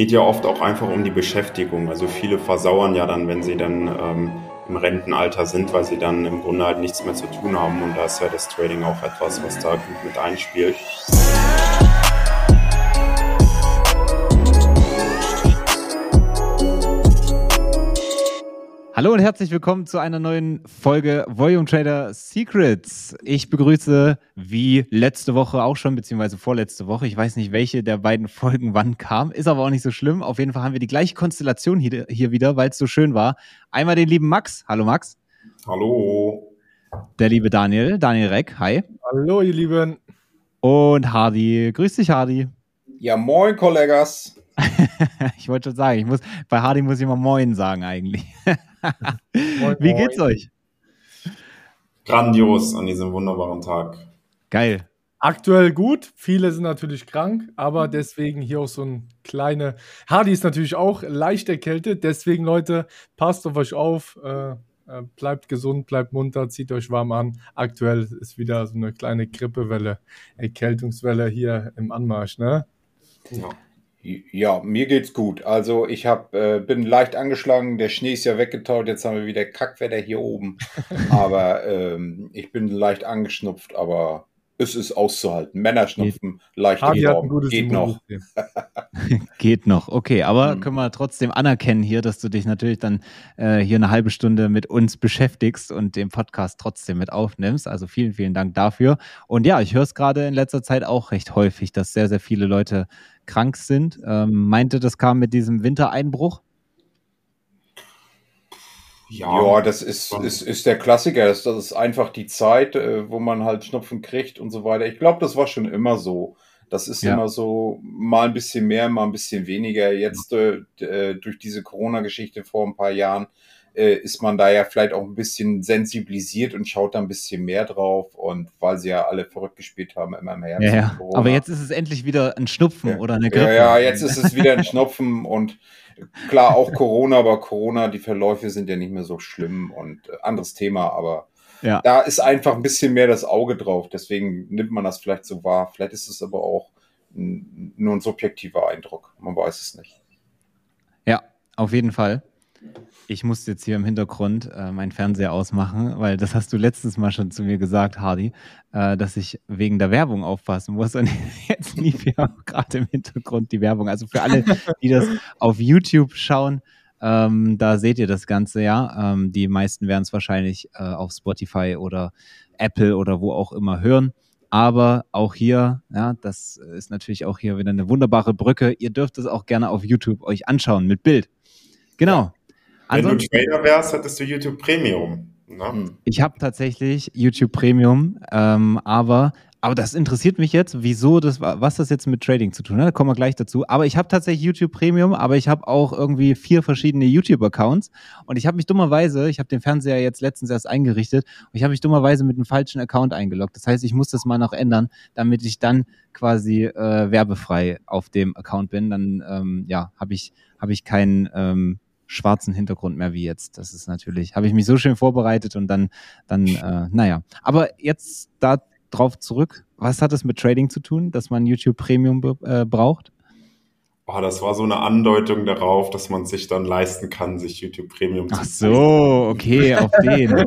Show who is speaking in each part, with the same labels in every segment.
Speaker 1: geht ja oft auch einfach um die Beschäftigung. Also viele versauern ja dann, wenn sie dann ähm, im Rentenalter sind, weil sie dann im Grunde halt nichts mehr zu tun haben. Und da ist ja das Trading auch etwas, was da gut mit einspielt.
Speaker 2: Hallo und herzlich willkommen zu einer neuen Folge Volume Trader Secrets. Ich begrüße wie letzte Woche auch schon, beziehungsweise vorletzte Woche. Ich weiß nicht, welche der beiden Folgen wann kam, ist aber auch nicht so schlimm. Auf jeden Fall haben wir die gleiche Konstellation hier, hier wieder, weil es so schön war. Einmal den lieben Max. Hallo Max.
Speaker 1: Hallo.
Speaker 2: Der liebe Daniel, Daniel Reck. Hi.
Speaker 3: Hallo ihr Lieben.
Speaker 2: Und Hardy. Grüß dich, Hardy.
Speaker 4: Ja, moin, Kollegas.
Speaker 2: ich wollte schon sagen, ich muss, bei Hardy muss ich immer Moin sagen eigentlich. Wie geht's euch?
Speaker 1: Grandios an diesem wunderbaren Tag.
Speaker 2: Geil.
Speaker 3: Aktuell gut, viele sind natürlich krank, aber deswegen hier auch so ein kleiner. Hardy ist natürlich auch leicht erkältet, deswegen Leute, passt auf euch auf, äh, äh, bleibt gesund, bleibt munter, zieht euch warm an. Aktuell ist wieder so eine kleine Grippewelle, Erkältungswelle hier im Anmarsch, ne?
Speaker 4: Ja. Ja, mir geht's gut. Also ich hab, äh, bin leicht angeschlagen, der Schnee ist ja weggetaut, jetzt haben wir wieder Kackwetter hier oben. aber ähm, ich bin leicht angeschnupft, aber es ist auszuhalten. Männer schnupfen, leicht ah, geht noch.
Speaker 2: geht noch, okay. Aber mhm. können wir trotzdem anerkennen hier, dass du dich natürlich dann äh, hier eine halbe Stunde mit uns beschäftigst und den Podcast trotzdem mit aufnimmst. Also vielen, vielen Dank dafür. Und ja, ich höre es gerade in letzter Zeit auch recht häufig, dass sehr, sehr viele Leute krank sind. Ähm, meinte, das kam mit diesem Wintereinbruch?
Speaker 4: Ja, ja das ist, ist, ist der Klassiker. Das, das ist einfach die Zeit, äh, wo man halt Schnupfen kriegt und so weiter. Ich glaube, das war schon immer so. Das ist ja. immer so mal ein bisschen mehr, mal ein bisschen weniger. Jetzt äh, äh durch diese Corona-Geschichte vor ein paar Jahren äh, ist man da ja vielleicht auch ein bisschen sensibilisiert und schaut da ein bisschen mehr drauf und weil sie ja alle verrückt gespielt haben, immer mehr.
Speaker 2: Ja, ja. Aber jetzt ist es endlich wieder ein Schnupfen
Speaker 4: ja.
Speaker 2: oder eine Grippe.
Speaker 4: Ja, ja, jetzt ist es wieder ein Schnupfen und klar auch Corona, aber Corona, die Verläufe sind ja nicht mehr so schlimm und äh, anderes Thema, aber ja. da ist einfach ein bisschen mehr das Auge drauf, deswegen nimmt man das vielleicht so wahr. Vielleicht ist es aber auch nur ein subjektiver Eindruck, man weiß es nicht.
Speaker 2: Ja, auf jeden Fall. Ich muss jetzt hier im Hintergrund äh, meinen Fernseher ausmachen, weil das hast du letztes Mal schon zu mir gesagt, Hardy, äh, dass ich wegen der Werbung aufpassen muss. Und jetzt lief ja gerade im Hintergrund die Werbung. Also für alle, die das auf YouTube schauen, ähm, da seht ihr das Ganze ja. Ähm, die meisten werden es wahrscheinlich äh, auf Spotify oder Apple oder wo auch immer hören. Aber auch hier, ja, das ist natürlich auch hier wieder eine wunderbare Brücke. Ihr dürft es auch gerne auf YouTube euch anschauen mit Bild. Genau.
Speaker 1: Wenn du Trader wärst, hättest du YouTube Premium. Ne? Hm.
Speaker 2: Ich habe tatsächlich YouTube Premium, ähm, aber aber das interessiert mich jetzt, wieso das, was das jetzt mit Trading zu tun hat. Da kommen wir gleich dazu. Aber ich habe tatsächlich YouTube Premium, aber ich habe auch irgendwie vier verschiedene YouTube-Accounts. Und ich habe mich dummerweise, ich habe den Fernseher jetzt letztens erst eingerichtet und ich habe mich dummerweise mit einem falschen Account eingeloggt. Das heißt, ich muss das mal noch ändern, damit ich dann quasi äh, werbefrei auf dem Account bin. Dann ähm, ja, habe ich, hab ich keinen ähm, schwarzen Hintergrund mehr wie jetzt. Das ist natürlich, habe ich mich so schön vorbereitet und dann, dann, äh, naja. Aber jetzt da drauf zurück, was hat es mit Trading zu tun, dass man YouTube Premium äh, braucht?
Speaker 1: Oh, das war so eine Andeutung darauf, dass man sich dann leisten kann, sich YouTube Premium
Speaker 2: zu Ach so, okay, auf den.
Speaker 4: ja.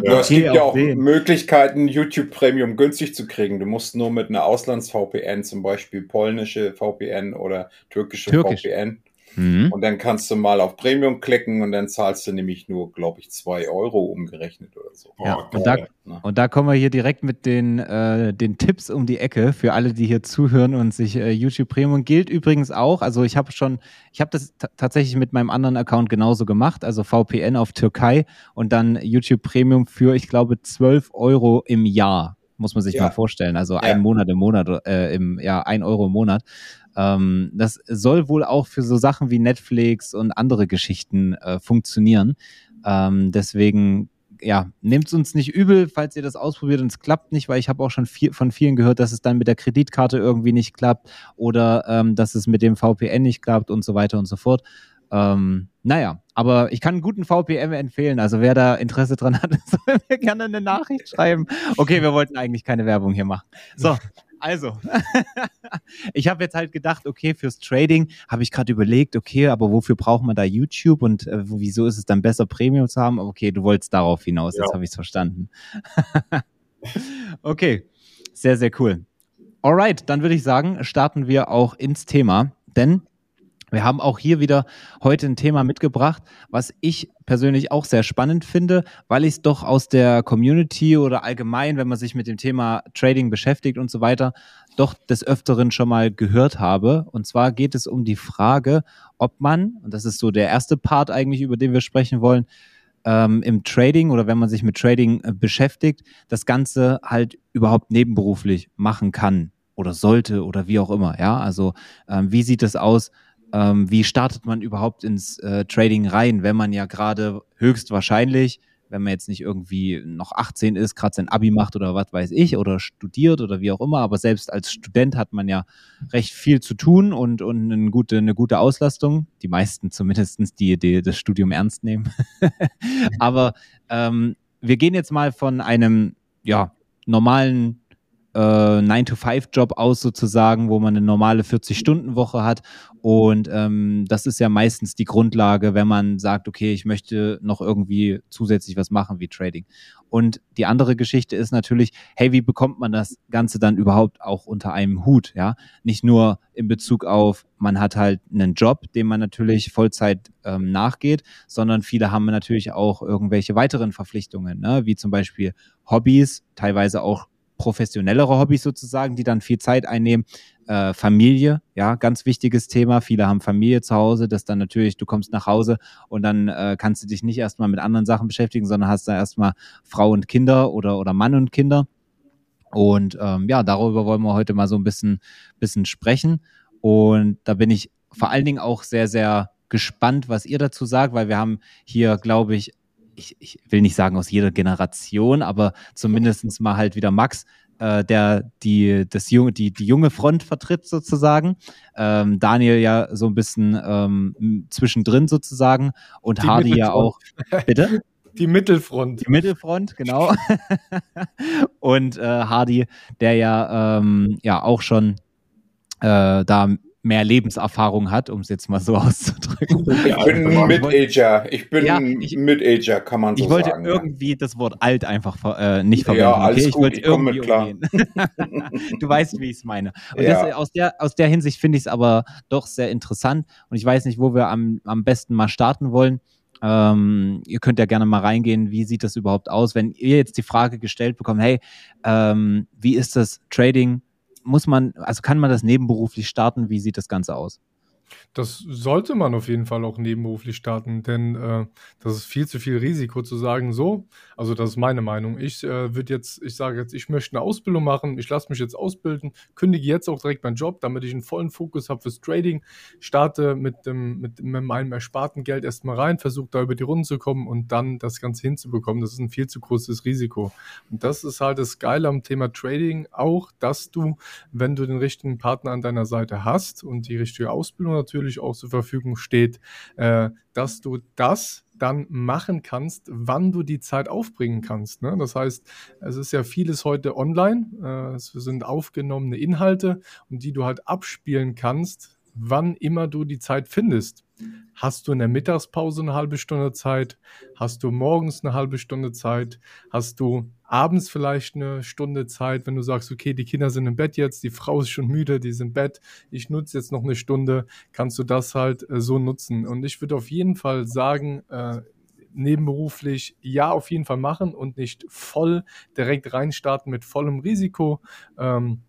Speaker 4: okay, es gibt ja auch den. Möglichkeiten, YouTube Premium günstig zu kriegen. Du musst nur mit einer Auslands-VPN, zum Beispiel polnische VPN oder türkische Türkisch. VPN, Mhm. Und dann kannst du mal auf Premium klicken und dann zahlst du nämlich nur, glaube ich, zwei Euro umgerechnet oder so.
Speaker 2: Ja, oh, und, da, ne? und da kommen wir hier direkt mit den, äh, den Tipps um die Ecke für alle, die hier zuhören und sich äh, YouTube Premium gilt übrigens auch. Also ich habe schon, ich habe das tatsächlich mit meinem anderen Account genauso gemacht, also VPN auf Türkei und dann YouTube Premium für, ich glaube, 12 Euro im Jahr muss man sich ja. mal vorstellen. Also ja. ein Monat im Monat, äh, im, ja, ein Euro im Monat. Ähm, das soll wohl auch für so Sachen wie Netflix und andere Geschichten äh, funktionieren. Ähm, deswegen ja, nehmt es uns nicht übel, falls ihr das ausprobiert und es klappt nicht, weil ich habe auch schon viel, von vielen gehört, dass es dann mit der Kreditkarte irgendwie nicht klappt oder ähm, dass es mit dem VPN nicht klappt und so weiter und so fort. Ähm, naja, aber ich kann einen guten VPN empfehlen. Also wer da Interesse dran hat, soll mir gerne eine Nachricht schreiben. Okay, wir wollten eigentlich keine Werbung hier machen. So, Also, ich habe jetzt halt gedacht, okay, fürs Trading habe ich gerade überlegt, okay, aber wofür braucht man da YouTube und äh, wieso ist es dann besser, Premium zu haben? Okay, du wolltest darauf hinaus, ja. jetzt habe ich es verstanden. okay, sehr, sehr cool. Alright, dann würde ich sagen, starten wir auch ins Thema, denn wir haben auch hier wieder heute ein Thema mitgebracht, was ich persönlich auch sehr spannend finde, weil ich es doch aus der Community oder allgemein, wenn man sich mit dem Thema Trading beschäftigt und so weiter, doch des Öfteren schon mal gehört habe. Und zwar geht es um die Frage, ob man, und das ist so der erste Part eigentlich, über den wir sprechen wollen, ähm, im Trading oder wenn man sich mit Trading äh, beschäftigt, das Ganze halt überhaupt nebenberuflich machen kann oder sollte oder wie auch immer. Ja, also ähm, wie sieht es aus? Ähm, wie startet man überhaupt ins äh, Trading rein, wenn man ja gerade höchstwahrscheinlich, wenn man jetzt nicht irgendwie noch 18 ist, gerade sein Abi macht oder was weiß ich, oder studiert oder wie auch immer, aber selbst als Student hat man ja recht viel zu tun und, und eine, gute, eine gute Auslastung. Die meisten zumindest, die, die das Studium ernst nehmen. aber ähm, wir gehen jetzt mal von einem ja, normalen äh, 9-to-5-Job aus sozusagen, wo man eine normale 40-Stunden-Woche hat. Und ähm, das ist ja meistens die Grundlage, wenn man sagt, okay, ich möchte noch irgendwie zusätzlich was machen wie Trading. Und die andere Geschichte ist natürlich, hey, wie bekommt man das Ganze dann überhaupt auch unter einem Hut? Ja, nicht nur in Bezug auf, man hat halt einen Job, dem man natürlich Vollzeit ähm, nachgeht, sondern viele haben natürlich auch irgendwelche weiteren Verpflichtungen, ne? wie zum Beispiel Hobbys, teilweise auch professionellere Hobbys sozusagen, die dann viel Zeit einnehmen. Äh, Familie, ja, ganz wichtiges Thema. Viele haben Familie zu Hause, das dann natürlich, du kommst nach Hause und dann äh, kannst du dich nicht erstmal mit anderen Sachen beschäftigen, sondern hast da erstmal Frau und Kinder oder, oder Mann und Kinder. Und ähm, ja, darüber wollen wir heute mal so ein bisschen, bisschen sprechen. Und da bin ich vor allen Dingen auch sehr, sehr gespannt, was ihr dazu sagt, weil wir haben hier, glaube ich, ich, ich will nicht sagen aus jeder Generation, aber zumindest mal halt wieder Max, äh, der die, das junge, die, die junge Front vertritt sozusagen. Ähm, Daniel ja so ein bisschen ähm, zwischendrin sozusagen und die Hardy ja auch.
Speaker 3: Bitte? Die Mittelfront.
Speaker 2: Die Mittelfront, genau. und äh, Hardy, der ja, ähm, ja auch schon äh, da mehr Lebenserfahrung hat, um es jetzt mal so auszudrücken.
Speaker 4: Ich bin ein Mid-Ager. Ich bin ja, ich, Mid-Ager, kann man
Speaker 2: so
Speaker 4: sagen.
Speaker 2: Ich wollte
Speaker 4: sagen,
Speaker 2: irgendwie ja. das Wort alt einfach äh, nicht verwenden. Ja,
Speaker 4: alles
Speaker 2: okay?
Speaker 4: Ich wollte irgendwie mit klar.
Speaker 2: du weißt, wie ich es meine. Und ja. das, aus, der, aus der Hinsicht finde ich es aber doch sehr interessant. Und ich weiß nicht, wo wir am, am besten mal starten wollen. Ähm, ihr könnt ja gerne mal reingehen, wie sieht das überhaupt aus, wenn ihr jetzt die Frage gestellt bekommt, hey, ähm, wie ist das Trading muss man, also kann man das nebenberuflich starten? Wie sieht das Ganze aus?
Speaker 3: Das sollte man auf jeden Fall auch nebenberuflich starten, denn äh, das ist viel zu viel Risiko zu sagen, so, also das ist meine Meinung. Ich äh, würde jetzt, ich sage jetzt, ich möchte eine Ausbildung machen, ich lasse mich jetzt ausbilden, kündige jetzt auch direkt meinen Job, damit ich einen vollen Fokus habe fürs Trading, starte mit, dem, mit, mit meinem ersparten Geld erstmal rein, versuche da über die Runden zu kommen und dann das Ganze hinzubekommen. Das ist ein viel zu großes Risiko. Und das ist halt das Geile am Thema Trading, auch, dass du, wenn du den richtigen Partner an deiner Seite hast und die richtige Ausbildung natürlich auch zur Verfügung steht, äh, dass du das dann machen kannst, wann du die Zeit aufbringen kannst. Ne? Das heißt, es ist ja vieles heute online. Äh, es sind aufgenommene Inhalte und die du halt abspielen kannst, wann immer du die Zeit findest. Hast du in der Mittagspause eine halbe Stunde Zeit? Hast du morgens eine halbe Stunde Zeit? Hast du abends vielleicht eine Stunde Zeit, wenn du sagst, okay, die Kinder sind im Bett jetzt, die Frau ist schon müde, die ist im Bett, ich nutze jetzt noch eine Stunde, kannst du das halt äh, so nutzen. Und ich würde auf jeden Fall sagen, äh, nebenberuflich ja auf jeden Fall machen und nicht voll direkt reinstarten mit vollem Risiko. Ähm,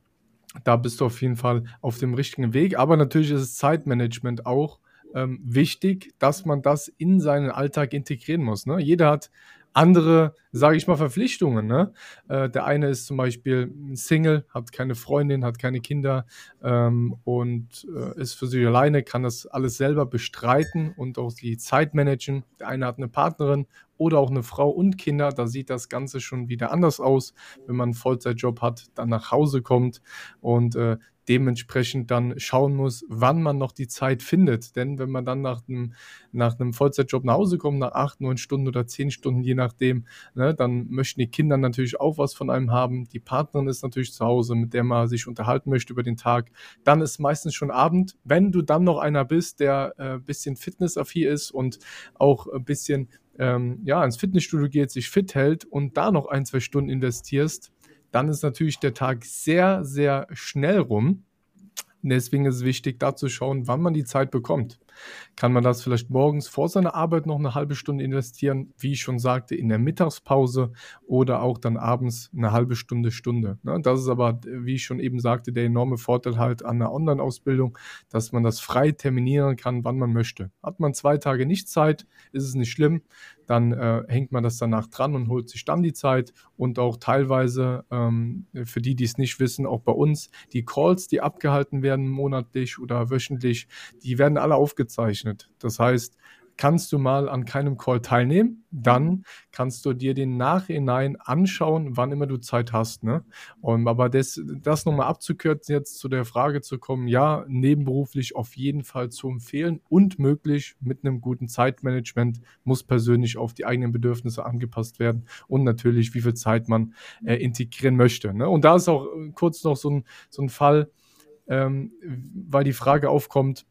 Speaker 3: da bist du auf jeden Fall auf dem richtigen Weg. Aber natürlich ist Zeitmanagement auch ähm, wichtig, dass man das in seinen Alltag integrieren muss. Ne? Jeder hat andere, sage ich mal, Verpflichtungen. Ne? Äh, der eine ist zum Beispiel Single, hat keine Freundin, hat keine Kinder ähm, und äh, ist für sich alleine, kann das alles selber bestreiten und auch die Zeit managen. Der eine hat eine Partnerin oder auch eine Frau und Kinder, da sieht das Ganze schon wieder anders aus, wenn man einen Vollzeitjob hat, dann nach Hause kommt und äh, dementsprechend dann schauen muss, wann man noch die Zeit findet. Denn wenn man dann nach einem, nach einem Vollzeitjob nach Hause kommt, nach acht, neun Stunden oder zehn Stunden, je nachdem, ne, dann möchten die Kinder natürlich auch was von einem haben. Die Partnerin ist natürlich zu Hause, mit der man sich unterhalten möchte über den Tag. Dann ist meistens schon Abend. Wenn du dann noch einer bist, der ein äh, bisschen fitnessaffin ist und auch ein bisschen ähm, ja, ins Fitnessstudio geht, sich fit hält und da noch ein, zwei Stunden investierst, dann ist natürlich der Tag sehr, sehr schnell rum. Deswegen ist es wichtig, da zu schauen, wann man die Zeit bekommt. Kann man das vielleicht morgens vor seiner Arbeit noch eine halbe Stunde investieren, wie ich schon sagte, in der Mittagspause oder auch dann abends eine halbe Stunde, Stunde. Ne? Das ist aber, wie ich schon eben sagte, der enorme Vorteil halt an der Online-Ausbildung, dass man das frei terminieren kann, wann man möchte. Hat man zwei Tage nicht Zeit, ist es nicht schlimm dann äh, hängt man das danach dran und holt sich dann die Zeit und auch teilweise, ähm, für die, die es nicht wissen, auch bei uns, die Calls, die abgehalten werden monatlich oder wöchentlich, die werden alle aufgezeichnet. Das heißt, kannst du mal an keinem Call teilnehmen. Dann kannst du dir den Nachhinein anschauen, wann immer du Zeit hast. Ne? Und, aber das, das nochmal abzukürzen, jetzt zu der Frage zu kommen, ja, nebenberuflich auf jeden Fall zu empfehlen und möglich mit einem guten Zeitmanagement muss persönlich auf die eigenen Bedürfnisse angepasst werden und natürlich, wie viel Zeit man äh, integrieren möchte. Ne? Und da ist auch kurz noch so ein, so ein Fall, ähm, weil die Frage aufkommt,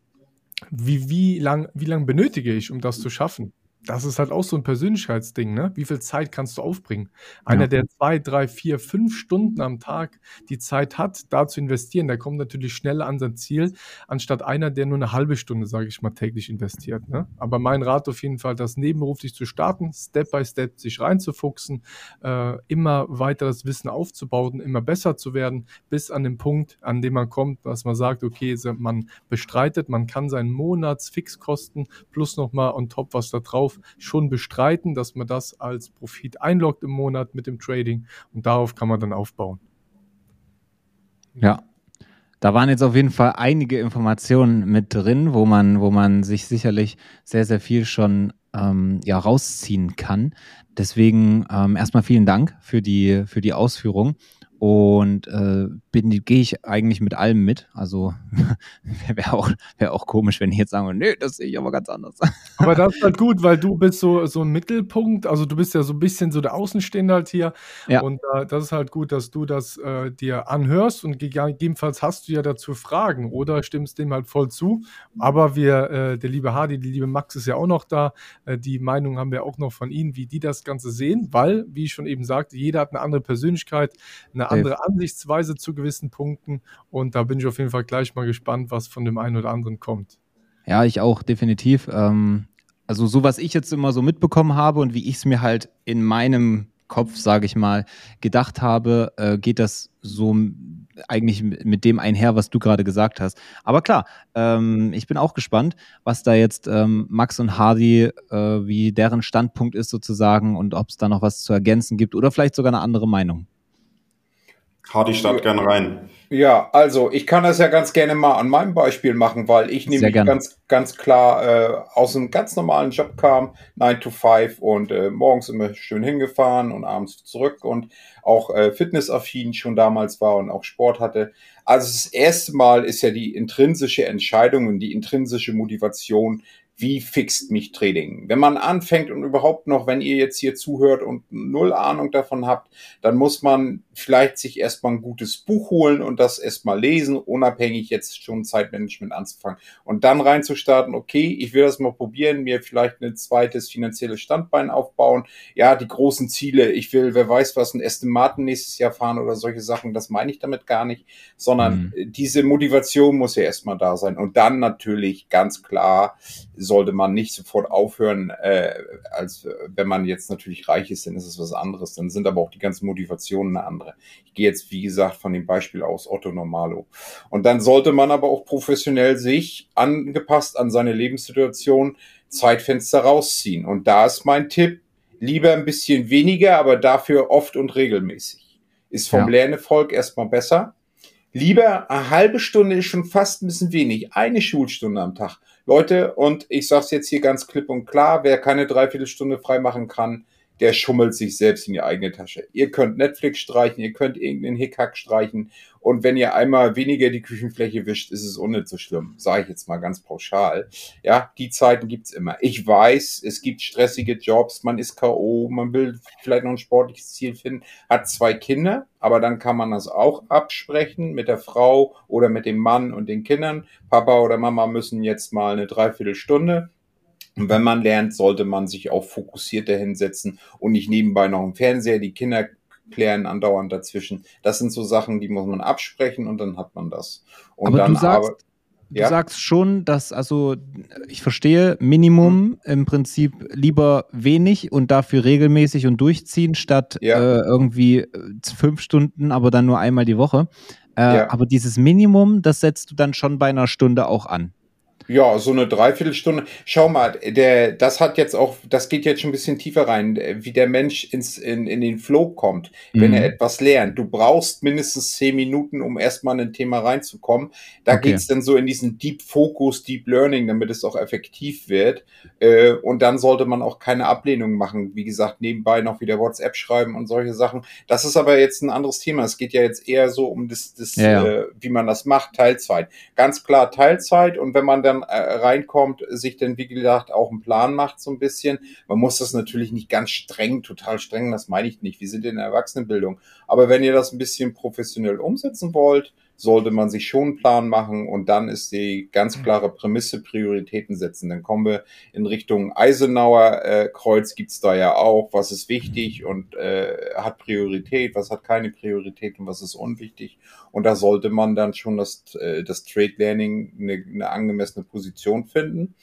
Speaker 3: wie, wie lang, wie lang benötige ich, um das zu schaffen? Das ist halt auch so ein Persönlichkeitsding, ne? Wie viel Zeit kannst du aufbringen? Einer, ja. der zwei, drei, vier, fünf Stunden am Tag die Zeit hat, da zu investieren, der kommt natürlich schneller an sein Ziel, anstatt einer, der nur eine halbe Stunde, sage ich mal, täglich investiert. Ne? Aber mein Rat auf jeden Fall, das nebenberuflich zu starten, Step by Step sich reinzufuchsen, äh, immer weiter das Wissen aufzubauen, immer besser zu werden, bis an den Punkt, an dem man kommt, dass man sagt, okay, man bestreitet, man kann seinen Monatsfixkosten plus nochmal on top was da drauf schon bestreiten, dass man das als Profit einloggt im Monat mit dem Trading und darauf kann man dann aufbauen.
Speaker 2: Ja, da waren jetzt auf jeden Fall einige Informationen mit drin, wo man, wo man sich sicherlich sehr, sehr viel schon ähm, ja, rausziehen kann. Deswegen ähm, erstmal vielen Dank für die, für die Ausführung. Und äh, gehe ich eigentlich mit allem mit. Also wäre auch, wär auch komisch, wenn ich jetzt sagen würde, nee, das sehe ich aber ganz anders.
Speaker 3: Aber das ist halt gut, weil du bist so, so ein Mittelpunkt, also du bist ja so ein bisschen so der Außenstehende halt hier. Ja. Und äh, das ist halt gut, dass du das äh, dir anhörst und gegebenenfalls hast du ja dazu Fragen oder stimmst dem halt voll zu. Aber wir, äh, der liebe Hardy, die liebe Max ist ja auch noch da. Äh, die Meinung haben wir auch noch von ihnen, wie die das Ganze sehen, weil, wie ich schon eben sagte, jeder hat eine andere Persönlichkeit, eine andere Ansichtsweise zu gewissen Punkten. Und da bin ich auf jeden Fall gleich mal gespannt, was von dem einen oder anderen kommt.
Speaker 2: Ja, ich auch, definitiv. Ähm, also so, was ich jetzt immer so mitbekommen habe und wie ich es mir halt in meinem Kopf, sage ich mal, gedacht habe, äh, geht das so eigentlich mit dem einher, was du gerade gesagt hast. Aber klar, ähm, ich bin auch gespannt, was da jetzt ähm, Max und Hardy, äh, wie deren Standpunkt ist sozusagen und ob es da noch was zu ergänzen gibt oder vielleicht sogar eine andere Meinung.
Speaker 1: Hardy startet gerne rein.
Speaker 4: Ja, also ich kann das ja ganz gerne mal an meinem Beispiel machen, weil ich nämlich ganz, ganz klar äh, aus einem ganz normalen Job kam, 9 to 5 und äh, morgens immer schön hingefahren und abends zurück und auch äh, fitnessaffin schon damals war und auch Sport hatte. Also das erste Mal ist ja die intrinsische Entscheidung und die intrinsische Motivation wie fixt mich Trading? Wenn man anfängt und überhaupt noch, wenn ihr jetzt hier zuhört und null Ahnung davon habt, dann muss man vielleicht sich erstmal ein gutes Buch holen und das erstmal lesen, unabhängig jetzt schon Zeitmanagement anzufangen. Und dann reinzustarten, okay, ich will das mal probieren, mir vielleicht ein zweites finanzielles Standbein aufbauen. Ja, die großen Ziele, ich will, wer weiß was, ein Aston Martin nächstes Jahr fahren oder solche Sachen, das meine ich damit gar nicht, sondern mhm. diese Motivation muss ja erstmal da sein. Und dann natürlich ganz klar, sollte man nicht sofort aufhören, äh, als wenn man jetzt natürlich reich ist, dann ist es was anderes. Dann sind aber auch die ganzen Motivationen eine andere. Ich gehe jetzt, wie gesagt, von dem Beispiel aus Otto Normalo. Und dann sollte man aber auch professionell sich angepasst an seine Lebenssituation Zeitfenster rausziehen. Und da ist mein Tipp, lieber ein bisschen weniger, aber dafür oft und regelmäßig. Ist vom ja. Lernefolg erstmal besser Lieber eine halbe Stunde ist schon fast ein bisschen wenig. Eine Schulstunde am Tag. Leute, und ich sage es jetzt hier ganz klipp und klar, wer keine Dreiviertelstunde freimachen kann, der schummelt sich selbst in die eigene Tasche. Ihr könnt Netflix streichen, ihr könnt irgendeinen Hickhack streichen und wenn ihr einmal weniger die Küchenfläche wischt, ist es nicht so schlimm, sage ich jetzt mal ganz pauschal. Ja, die Zeiten gibt's immer. Ich weiß, es gibt stressige Jobs, man ist K.O., man will vielleicht noch ein sportliches Ziel finden, hat zwei Kinder, aber dann kann man das auch absprechen mit der Frau oder mit dem Mann und den Kindern. Papa oder Mama müssen jetzt mal eine Dreiviertelstunde und wenn man lernt, sollte man sich auch fokussierter hinsetzen und nicht nebenbei noch im Fernseher. Die Kinder klären andauernd dazwischen. Das sind so Sachen, die muss man absprechen und dann hat man das. Und
Speaker 2: aber
Speaker 4: dann
Speaker 2: du sagst,
Speaker 4: aber,
Speaker 2: du sagst schon, dass, also ich verstehe, Minimum mhm. im Prinzip lieber wenig und dafür regelmäßig und durchziehen, statt ja. äh, irgendwie äh, fünf Stunden, aber dann nur einmal die Woche. Äh, ja. Aber dieses Minimum, das setzt du dann schon bei einer Stunde auch an.
Speaker 4: Ja, so eine Dreiviertelstunde. Schau mal, der, das hat jetzt auch, das geht jetzt schon ein bisschen tiefer rein, wie der Mensch ins, in, in den Flow kommt, mhm. wenn er etwas lernt. Du brauchst mindestens zehn Minuten, um erstmal in ein Thema reinzukommen. Da okay. geht's dann so in diesen Deep Focus, Deep Learning, damit es auch effektiv wird. Äh, und dann sollte man auch keine Ablehnung machen. Wie gesagt, nebenbei noch wieder WhatsApp schreiben und solche Sachen. Das ist aber jetzt ein anderes Thema. Es geht ja jetzt eher so um das, das ja, ja. Äh, wie man das macht, Teilzeit. Ganz klar Teilzeit. Und wenn man dann dann äh, reinkommt, sich dann, wie gesagt, auch einen Plan macht so ein bisschen. Man muss das natürlich nicht ganz streng, total streng, das meine ich nicht. Wir sind in der Erwachsenenbildung. Aber wenn ihr das ein bisschen professionell umsetzen wollt, sollte man sich schon einen Plan machen und dann ist die ganz klare Prämisse Prioritäten setzen. Dann kommen wir in Richtung Eisenauer äh, Kreuz gibt's da ja auch, was ist wichtig und äh, hat Priorität, was hat keine Priorität und was ist unwichtig. Und da sollte man dann schon das, äh, das Trade Learning eine, eine angemessene Position finden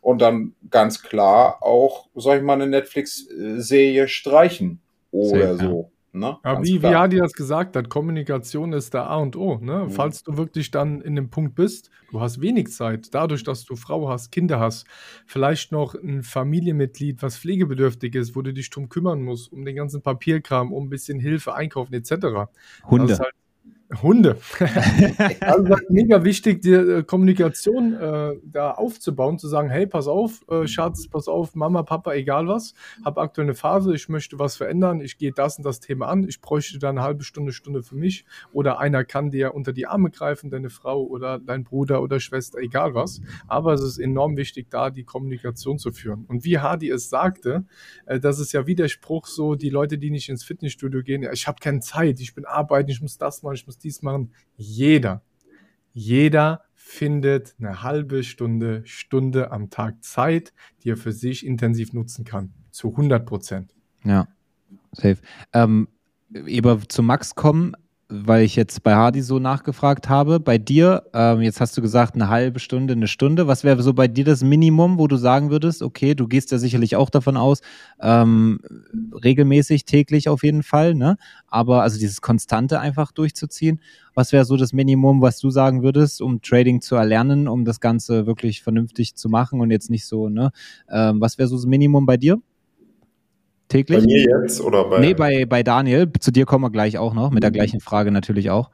Speaker 4: und dann ganz klar auch, sag ich mal, eine Netflix-Serie streichen oder Sehr, so.
Speaker 3: Ne? Ja, wie, wie Adi das gesagt hat, Kommunikation ist der A und O. Ne? Mhm. Falls du wirklich dann in dem Punkt bist, du hast wenig Zeit, dadurch, dass du Frau hast, Kinder hast, vielleicht noch ein Familienmitglied, was pflegebedürftig ist, wo du dich drum kümmern musst, um den ganzen Papierkram, um ein bisschen Hilfe, Einkaufen etc.
Speaker 2: Hunde. Halt
Speaker 3: Hunde. also mega wichtig, die äh, Kommunikation äh, da aufzubauen, zu sagen, hey, pass auf, äh, Schatz, pass auf, Mama, Papa, egal was, habe aktuell eine Phase, ich möchte was verändern, ich gehe das und das Thema an, ich bräuchte da eine halbe Stunde, Stunde für mich oder einer kann dir unter die Arme greifen, deine Frau oder dein Bruder oder Schwester, egal was. Aber es ist enorm wichtig, da die Kommunikation zu führen. Und wie Hardy es sagte, äh, das ist ja Widerspruch so, die Leute, die nicht ins Fitnessstudio gehen, ja, ich habe keine Zeit, ich bin arbeiten, ich muss das machen, ich muss dies machen. Jeder, jeder findet eine halbe Stunde, Stunde am Tag Zeit, die er für sich intensiv nutzen kann. Zu 100 Prozent.
Speaker 2: Ja, safe. Ähm, eben zu Max kommen, weil ich jetzt bei Hardy so nachgefragt habe. Bei dir, ähm, jetzt hast du gesagt, eine halbe Stunde, eine Stunde. Was wäre so bei dir das Minimum, wo du sagen würdest, okay, du gehst ja sicherlich auch davon aus, ähm, regelmäßig, täglich auf jeden Fall, ne? Aber also dieses Konstante einfach durchzuziehen. Was wäre so das Minimum, was du sagen würdest, um Trading zu erlernen, um das Ganze wirklich vernünftig zu machen und jetzt nicht so, ne? Ähm, was wäre so das Minimum bei dir? Täglich? Bei
Speaker 1: mir jetzt oder bei?
Speaker 2: Nee, bei, bei Daniel. Zu dir kommen wir gleich auch noch, mit der mhm. gleichen Frage natürlich auch.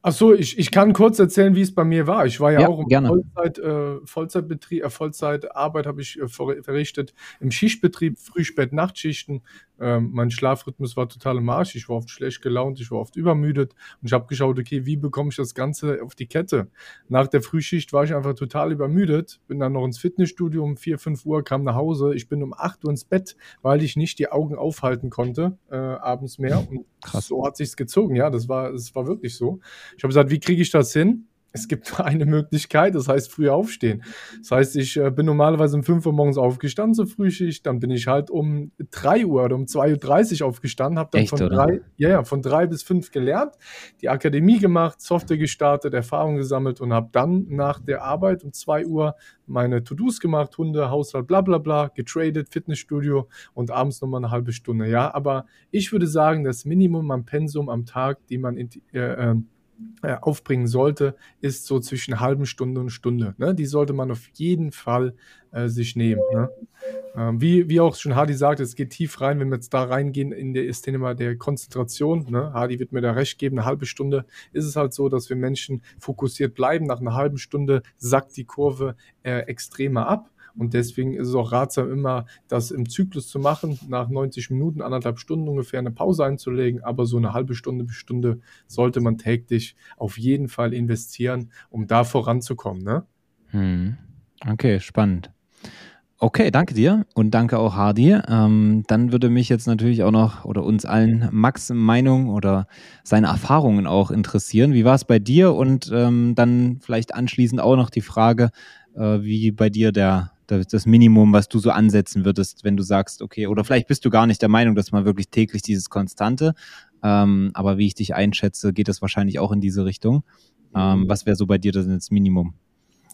Speaker 3: Achso, ich, ich kann kurz erzählen, wie es bei mir war. Ich war ja, ja auch im gerne. Vollzeit, äh, Vollzeitbetrieb, äh, Vollzeitarbeit habe ich äh, verrichtet im Schichtbetrieb, Früh-, Spät-, Nachtschichten. Ähm, mein Schlafrhythmus war total im Arsch. Ich war oft schlecht gelaunt, ich war oft übermüdet und ich habe geschaut, okay, wie bekomme ich das Ganze auf die Kette? Nach der Frühschicht war ich einfach total übermüdet, bin dann noch ins Fitnessstudio um 4, 5 Uhr, kam nach Hause. Ich bin um 8 Uhr ins Bett, weil ich nicht die Augen aufhalten konnte, äh, abends mehr. Und Krass. so hat sich's gezogen, ja, das war, das war wirklich so. Ich habe gesagt, wie kriege ich das hin? Es gibt eine Möglichkeit, das heißt früh aufstehen. Das heißt, ich äh, bin normalerweise um 5 Uhr morgens aufgestanden zur Frühschicht, dann bin ich halt um 3 Uhr oder um 2.30 Uhr aufgestanden, habe dann Echt, von, drei, ja, ja, von drei bis fünf gelernt, die Akademie gemacht, Software gestartet, Erfahrung gesammelt und habe dann nach der Arbeit um 2 Uhr meine To-Dos gemacht, Hunde, Haushalt, bla bla bla, getradet, Fitnessstudio und abends nochmal eine halbe Stunde. Ja, aber ich würde sagen, das Minimum am Pensum am Tag, die man in, äh, ähm, äh, aufbringen sollte, ist so zwischen halben Stunde und Stunde. Ne? Die sollte man auf jeden Fall äh, sich nehmen. Ne? Ähm, wie, wie auch schon Hardy sagt, es geht tief rein, wenn wir jetzt da reingehen in der, ist Thema der Konzentration. Ne? Hardy wird mir da recht geben, eine halbe Stunde ist es halt so, dass wir Menschen fokussiert bleiben. Nach einer halben Stunde sackt die Kurve äh, extremer ab. Und deswegen ist es auch ratsam, immer das im Zyklus zu machen, nach 90 Minuten, anderthalb Stunden ungefähr eine Pause einzulegen. Aber so eine halbe Stunde bis Stunde sollte man täglich auf jeden Fall investieren, um da voranzukommen. Ne?
Speaker 2: Hm. Okay, spannend. Okay, danke dir und danke auch Hardy. Ähm, dann würde mich jetzt natürlich auch noch oder uns allen Max Meinung oder seine Erfahrungen auch interessieren. Wie war es bei dir? Und ähm, dann vielleicht anschließend auch noch die Frage, äh, wie bei dir der, der, das Minimum, was du so ansetzen würdest, wenn du sagst, okay, oder vielleicht bist du gar nicht der Meinung, dass man wirklich täglich dieses Konstante, ähm, aber wie ich dich einschätze, geht das wahrscheinlich auch in diese Richtung. Ähm, was wäre so bei dir das Minimum?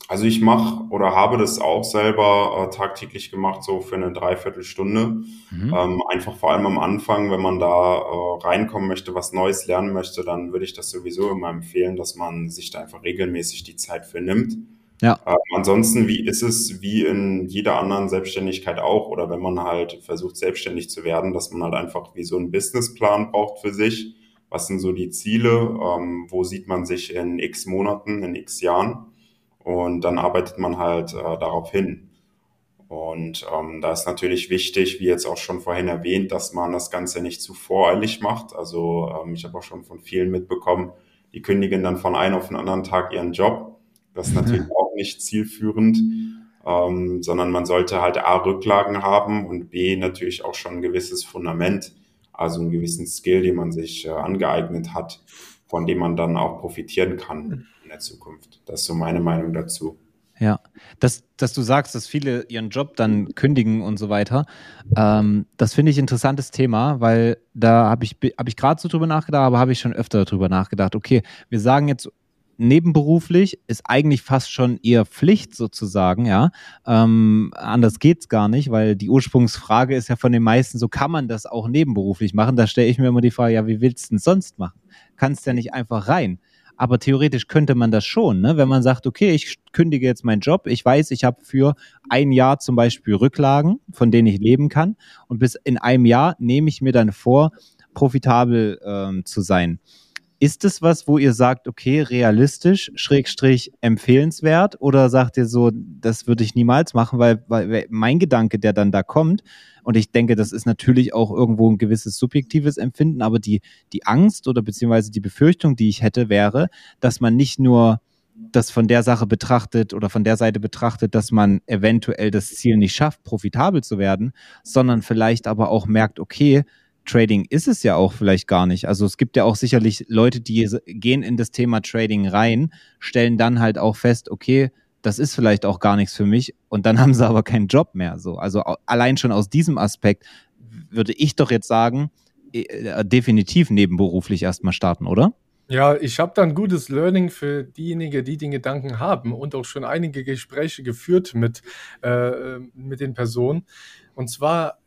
Speaker 1: Also ich mache oder habe das auch selber äh, tagtäglich gemacht, so für eine Dreiviertelstunde. Mhm. Ähm, einfach vor allem am Anfang, wenn man da äh, reinkommen möchte, was Neues lernen möchte, dann würde ich das sowieso immer empfehlen, dass man sich da einfach regelmäßig die Zeit für nimmt. Ja. Ähm, ansonsten, wie ist es wie in jeder anderen Selbstständigkeit auch oder wenn man halt versucht, selbstständig zu werden, dass man halt einfach wie so einen Businessplan braucht für sich. Was sind so die Ziele? Ähm, wo sieht man sich in x Monaten, in x Jahren? und dann arbeitet man halt äh, darauf hin. Und ähm, da ist natürlich wichtig, wie jetzt auch schon vorhin erwähnt, dass man das Ganze nicht zu voreilig macht. Also ähm, ich habe auch schon von vielen mitbekommen, die kündigen dann von einem auf den anderen Tag ihren Job. Das ist natürlich auch nicht zielführend, ähm, sondern man sollte halt A, Rücklagen haben und B, natürlich auch schon ein gewisses Fundament, also einen gewissen Skill, den man sich äh, angeeignet hat, von dem man dann auch profitieren kann in der Zukunft. Das ist so meine Meinung dazu.
Speaker 2: Ja, dass, dass du sagst, dass viele ihren Job dann kündigen und so weiter, ähm, das finde ich ein interessantes Thema, weil da habe ich, hab ich gerade so drüber nachgedacht, aber habe ich schon öfter drüber nachgedacht. Okay, wir sagen jetzt nebenberuflich ist eigentlich fast schon eher Pflicht sozusagen, ja. Ähm, anders geht's gar nicht, weil die Ursprungsfrage ist ja von den meisten, so kann man das auch nebenberuflich machen. Da stelle ich mir immer die Frage, ja, wie willst du denn sonst machen? Kannst ja nicht einfach rein. Aber theoretisch könnte man das schon, ne? wenn man sagt, okay, ich kündige jetzt meinen Job, ich weiß, ich habe für ein Jahr zum Beispiel Rücklagen, von denen ich leben kann, und bis in einem Jahr nehme ich mir dann vor, profitabel ähm, zu sein. Ist es was, wo ihr sagt, okay, realistisch, Schrägstrich empfehlenswert? Oder sagt ihr so, das würde ich niemals machen, weil, weil mein Gedanke, der dann da kommt, und ich denke, das ist natürlich auch irgendwo ein gewisses subjektives Empfinden, aber die, die Angst oder beziehungsweise die Befürchtung, die ich hätte, wäre, dass man nicht nur das von der Sache betrachtet oder von der Seite betrachtet, dass man eventuell das Ziel nicht schafft, profitabel zu werden, sondern vielleicht aber auch merkt, okay, Trading ist es ja auch vielleicht gar nicht. Also es gibt ja auch sicherlich Leute, die gehen in das Thema Trading rein, stellen dann halt auch fest, okay, das ist vielleicht auch gar nichts für mich und dann haben sie aber keinen Job mehr. So. Also allein schon aus diesem Aspekt würde ich doch jetzt sagen, äh, definitiv nebenberuflich erstmal starten, oder?
Speaker 3: Ja, ich habe da ein gutes Learning für diejenigen, die den Gedanken haben und auch schon einige Gespräche geführt mit, äh, mit den Personen. Und zwar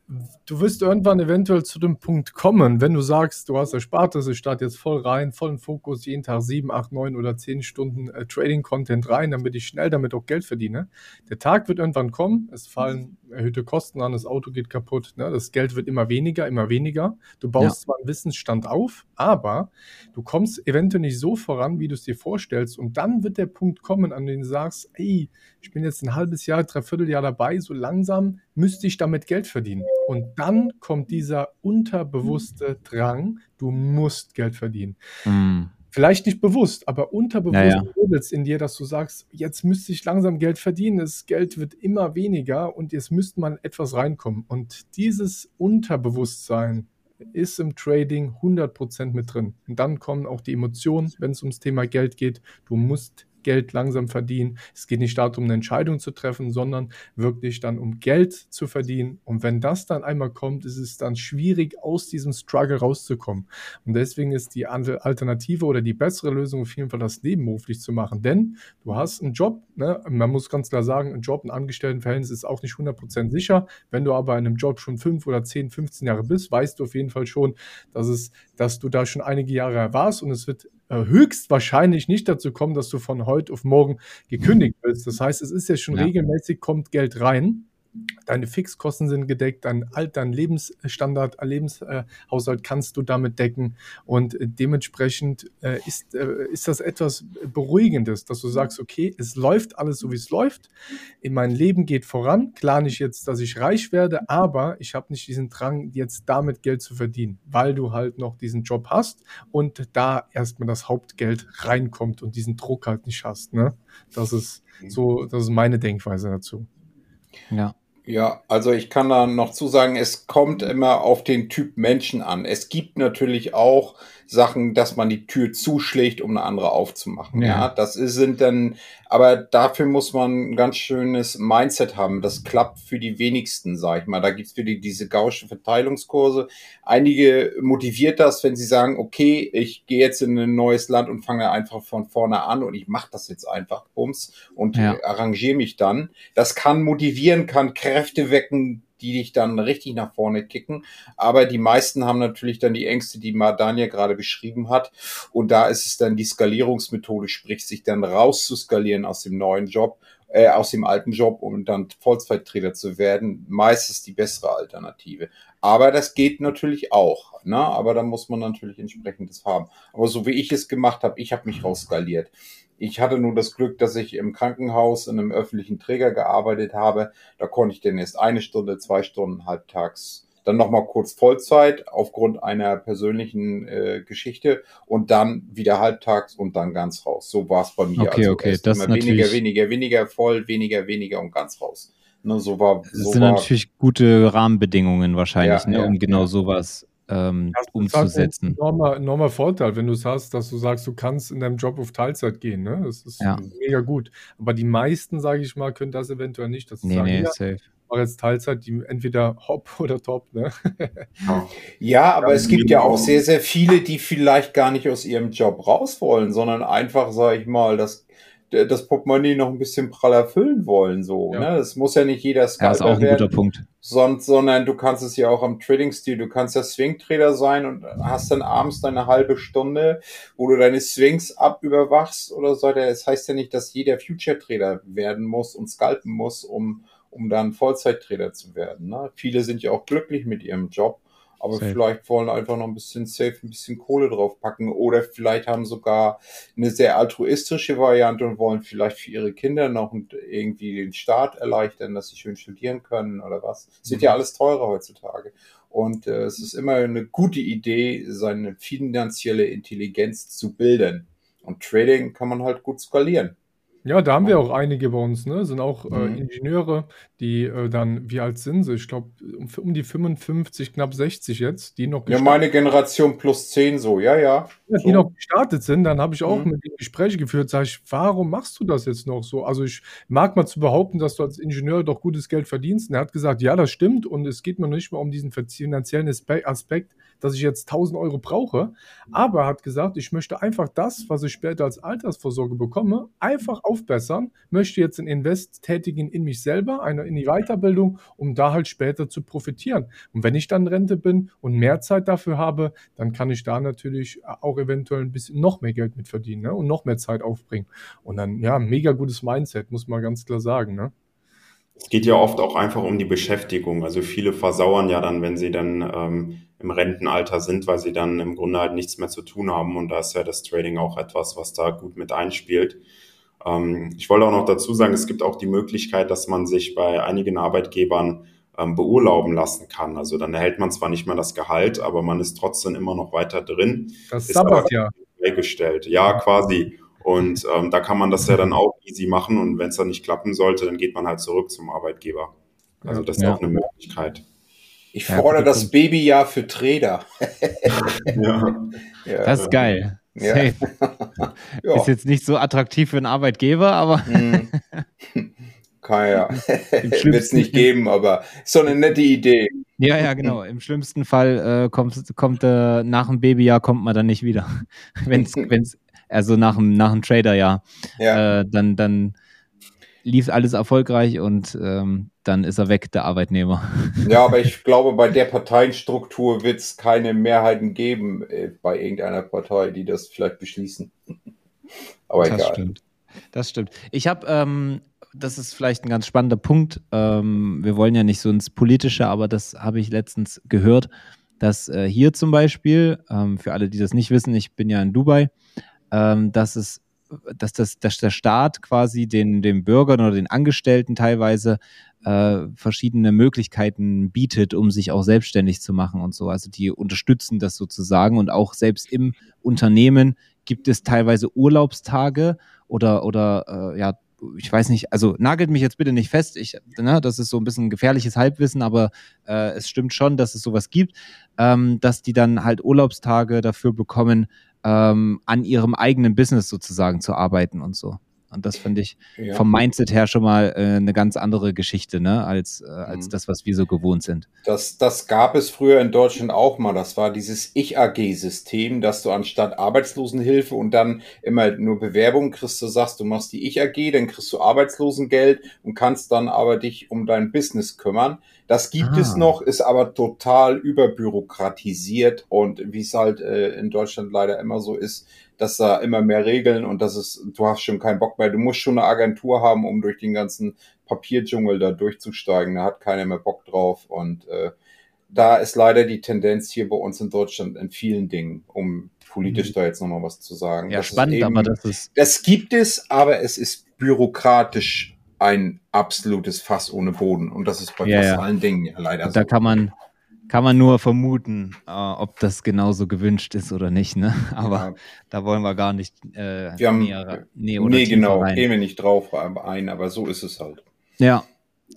Speaker 3: du wirst irgendwann eventuell zu dem Punkt kommen, wenn du sagst, du hast erspart das, ich starte jetzt voll rein, vollen Fokus, jeden Tag sieben, acht, neun oder zehn Stunden äh, Trading-Content rein, damit ich schnell damit auch Geld verdiene. Der Tag wird irgendwann kommen, es fallen erhöhte Kosten an, das Auto geht kaputt, ne? das Geld wird immer weniger, immer weniger. Du baust ja. zwar einen Wissensstand auf, aber du kommst eventuell nicht so voran, wie du es dir vorstellst. Und dann wird der Punkt kommen, an dem du sagst, ey, ich bin jetzt ein halbes Jahr, dreiviertel Jahr dabei, so langsam müsste ich damit Geld verdienen. Und dann kommt dieser unterbewusste Drang, du musst Geld verdienen. Mhm. Vielleicht nicht bewusst, aber unterbewusst ja, ja. in dir, dass du sagst, jetzt müsste ich langsam Geld verdienen, das Geld wird immer weniger und jetzt müsste man etwas reinkommen. Und dieses Unterbewusstsein ist im Trading 100% mit drin. Und dann kommen auch die Emotionen, wenn es ums Thema Geld geht. Du musst Geld langsam verdienen. Es geht nicht darum, eine Entscheidung zu treffen, sondern wirklich dann um Geld zu verdienen. Und wenn das dann einmal kommt, ist es dann schwierig, aus diesem Struggle rauszukommen. Und deswegen ist die Alternative oder die bessere Lösung auf jeden Fall, das nebenberuflich zu machen. Denn du hast einen Job, ne? man muss ganz klar sagen, ein Job, ein Angestelltenverhältnis ist auch nicht 100% sicher. Wenn du aber in einem Job schon 5 oder 10, 15 Jahre bist, weißt du auf jeden Fall schon, dass, es, dass du da schon einige Jahre warst und es wird höchstwahrscheinlich nicht dazu kommen, dass du von heute auf morgen gekündigt wirst. Das heißt, es ist ja schon ja. regelmäßig, kommt Geld rein. Deine Fixkosten sind gedeckt, dein Alt, dein Lebensstandard, äh, Lebenshaushalt kannst du damit decken. Und äh, dementsprechend äh, ist, ist das etwas Beruhigendes, dass du sagst, okay, es läuft alles so, wie es läuft. In mein Leben geht voran. Klar nicht jetzt, dass ich reich werde, aber ich habe nicht diesen Drang, jetzt damit Geld zu verdienen, weil du halt noch diesen Job hast und da erstmal das Hauptgeld reinkommt und diesen Druck halt nicht hast. Ne? Das ist so, das ist meine Denkweise dazu.
Speaker 4: Ja. Ja, also ich kann da noch zu sagen, es kommt immer auf den Typ Menschen an. Es gibt natürlich auch Sachen, dass man die Tür zuschlägt, um eine andere aufzumachen. Ja, ja das ist, sind dann, aber dafür muss man ein ganz schönes Mindset haben. Das klappt für die wenigsten, sag ich mal. Da gibt's wieder diese gausche Verteilungskurse. Einige motiviert das, wenn sie sagen, okay, ich gehe jetzt in ein neues Land und fange einfach von vorne an und ich mache das jetzt einfach, bums, und ja. arrangiere mich dann. Das kann motivieren, kann Kräfte wecken, die dich dann richtig nach vorne kicken. Aber die meisten haben natürlich dann die Ängste, die Daniel gerade beschrieben hat. Und da ist es dann die Skalierungsmethode, sprich sich dann rauszuskalieren aus dem neuen Job, äh, aus dem alten Job, um dann Vollzeittrainer zu werden. Meistens die bessere Alternative. Aber das geht natürlich auch. Ne? Aber da muss man natürlich entsprechendes haben. Aber so wie ich es gemacht habe, ich habe mich rausskaliert. Ich hatte nur das Glück, dass ich im Krankenhaus in einem öffentlichen Träger gearbeitet habe. Da konnte ich dann erst eine Stunde, zwei Stunden halbtags, dann nochmal kurz Vollzeit aufgrund einer persönlichen äh, Geschichte und dann wieder halbtags und dann ganz raus. So war es bei mir.
Speaker 2: Okay, also okay.
Speaker 4: Das immer weniger, weniger, weniger voll, weniger, weniger und ganz raus.
Speaker 2: Ne, so war, so das sind war, natürlich gute Rahmenbedingungen wahrscheinlich, ja, ne, um ja, genau ja. sowas ähm, umzusetzen. Halt
Speaker 3: enormer, enormer Vorteil, wenn du es hast, dass du sagst, du kannst in deinem Job auf Teilzeit gehen. Ne? Das ist ja. mega gut. Aber die meisten, sage ich mal, können das eventuell nicht. Das
Speaker 2: nee, sagen, nee, ja, safe.
Speaker 3: Ich jetzt Teilzeit, die entweder hopp oder top. Ne?
Speaker 4: ja, aber es gibt ja auch sehr, sehr viele, die vielleicht gar nicht aus ihrem Job raus wollen, sondern einfach, sage ich mal, das das Portemonnaie noch ein bisschen praller füllen wollen, so. Ja. Ne? Das muss ja nicht jeder
Speaker 2: Scalper ja, ist auch ein werden, guter Punkt.
Speaker 4: Sonst, sondern du kannst es ja auch am Trading-Stil, du kannst ja Swing-Trader sein und hast dann abends deine halbe Stunde, wo du deine Swings abüberwachst oder so. Das heißt ja nicht, dass jeder Future-Trader werden muss und scalpen muss, um, um dann Vollzeit-Trader zu werden. Ne? Viele sind ja auch glücklich mit ihrem Job aber safe. vielleicht wollen einfach noch ein bisschen safe, ein bisschen Kohle draufpacken oder vielleicht haben sogar eine sehr altruistische Variante und wollen vielleicht für ihre Kinder noch irgendwie den Start erleichtern, dass sie schön studieren können oder was. Es wird mhm. ja alles teurer heutzutage. Und äh, es ist immer eine gute Idee, seine finanzielle Intelligenz zu bilden. Und Trading kann man halt gut skalieren.
Speaker 3: Ja, da haben wir auch einige bei uns, ne? Sind auch äh, Mhm. Ingenieure, die äh, dann, wie alt sind sie? Ich glaube, um, um die 55, knapp 60 jetzt, die noch
Speaker 4: Ja, meine Generation plus 10 so, ja, ja.
Speaker 3: Ja, die noch gestartet sind, dann habe ich auch Mhm. mit ihnen Gespräche geführt, sage ich, warum machst du das jetzt noch so? Also ich mag mal zu behaupten, dass du als Ingenieur doch gutes Geld verdienst. Und er hat gesagt, ja, das stimmt und es geht mir nicht mehr um diesen finanziellen Aspekt, dass ich jetzt 1000 Euro brauche, aber er hat gesagt, ich möchte einfach das, was ich später als Altersvorsorge bekomme, einfach aufbessern, möchte jetzt ein Invest tätigen in mich selber, eine, in die Weiterbildung, um da halt später zu profitieren. Und wenn ich dann Rente bin und mehr Zeit dafür habe, dann kann ich da natürlich auch eventuell ein bisschen noch mehr Geld mit verdienen ne? und noch mehr Zeit aufbringen. Und dann, ja, mega gutes Mindset, muss man ganz klar sagen. Ne?
Speaker 1: Es geht ja oft auch einfach um die Beschäftigung. Also viele versauern ja dann, wenn sie dann ähm, im Rentenalter sind, weil sie dann im Grunde halt nichts mehr zu tun haben. Und da ist ja das Trading auch etwas, was da gut mit einspielt. Ähm, ich wollte auch noch dazu sagen, es gibt auch die Möglichkeit, dass man sich bei einigen Arbeitgebern ähm, beurlauben lassen kann. Also dann erhält man zwar nicht mehr das Gehalt, aber man ist trotzdem immer noch weiter drin.
Speaker 3: Das Sabbat, ja.
Speaker 1: Freigestellt. Ja, quasi. Und ähm, da kann man das ja dann auch easy machen und wenn es dann nicht klappen sollte, dann geht man halt zurück zum Arbeitgeber. Also das ist ja. auch eine Möglichkeit.
Speaker 4: Ich fordere das Babyjahr für Trader.
Speaker 2: ja. ja. Das ist geil. Ja. ja. Ist jetzt nicht so attraktiv für einen Arbeitgeber, aber. Mhm.
Speaker 4: Kann ja. Wird es nicht geben, aber so eine nette Idee.
Speaker 2: Ja, ja, genau. Im schlimmsten Fall äh, kommt, kommt äh, nach dem Babyjahr kommt man dann nicht wieder. Wenn es also nach dem, nach dem Trader, ja. ja. Äh, dann, dann lief alles erfolgreich und ähm, dann ist er weg, der Arbeitnehmer.
Speaker 4: Ja, aber ich glaube, bei der Parteienstruktur wird es keine Mehrheiten geben äh, bei irgendeiner Partei, die das vielleicht beschließen.
Speaker 2: Aber das egal. Stimmt. Das stimmt. Ich habe, ähm, das ist vielleicht ein ganz spannender Punkt. Ähm, wir wollen ja nicht so ins Politische, aber das habe ich letztens gehört, dass äh, hier zum Beispiel, ähm, für alle, die das nicht wissen, ich bin ja in Dubai, ähm, dass es dass, das, dass der Staat quasi den, den Bürgern oder den Angestellten teilweise äh, verschiedene Möglichkeiten bietet, um sich auch selbstständig zu machen und so. Also die unterstützen das sozusagen und auch selbst im Unternehmen gibt es teilweise Urlaubstage oder, oder äh, ja, ich weiß nicht, also nagelt mich jetzt bitte nicht fest, ich, ne, das ist so ein bisschen gefährliches Halbwissen, aber äh, es stimmt schon, dass es sowas gibt, ähm, dass die dann halt Urlaubstage dafür bekommen, ähm, an ihrem eigenen Business sozusagen zu arbeiten und so. Und das finde ich ja. vom Mindset her schon mal äh, eine ganz andere Geschichte, ne, als, äh, als mhm. das, was wir so gewohnt sind.
Speaker 4: Das, das gab es früher in Deutschland auch mal. Das war dieses Ich-AG-System, dass du anstatt Arbeitslosenhilfe und dann immer nur Bewerbungen kriegst, du sagst, du machst die Ich-AG, dann kriegst du Arbeitslosengeld und kannst dann aber dich um dein Business kümmern. Das gibt ah. es noch, ist aber total überbürokratisiert und wie es halt äh, in Deutschland leider immer so ist, dass da immer mehr Regeln und das ist, du hast schon keinen Bock mehr. Du musst schon eine Agentur haben, um durch den ganzen Papierdschungel da durchzusteigen. Da hat keiner mehr Bock drauf und äh, da ist leider die Tendenz hier bei uns in Deutschland in vielen Dingen, um politisch mhm. da jetzt nochmal was zu sagen.
Speaker 2: Ja, das spannend, eben, aber das ist.
Speaker 4: Das gibt es, aber es ist bürokratisch ein absolutes Fass ohne Boden. Und das ist bei
Speaker 2: ja,
Speaker 4: fast
Speaker 2: ja.
Speaker 4: allen Dingen ja leider
Speaker 2: da so. Da kann man, kann man nur vermuten, äh, ob das genauso gewünscht ist oder nicht. Ne? Aber ja. da wollen wir gar nicht
Speaker 4: äh, wir haben, näher, näher Nee, genau, rein. gehen wir nicht drauf ein, aber so ist es halt.
Speaker 2: Ja,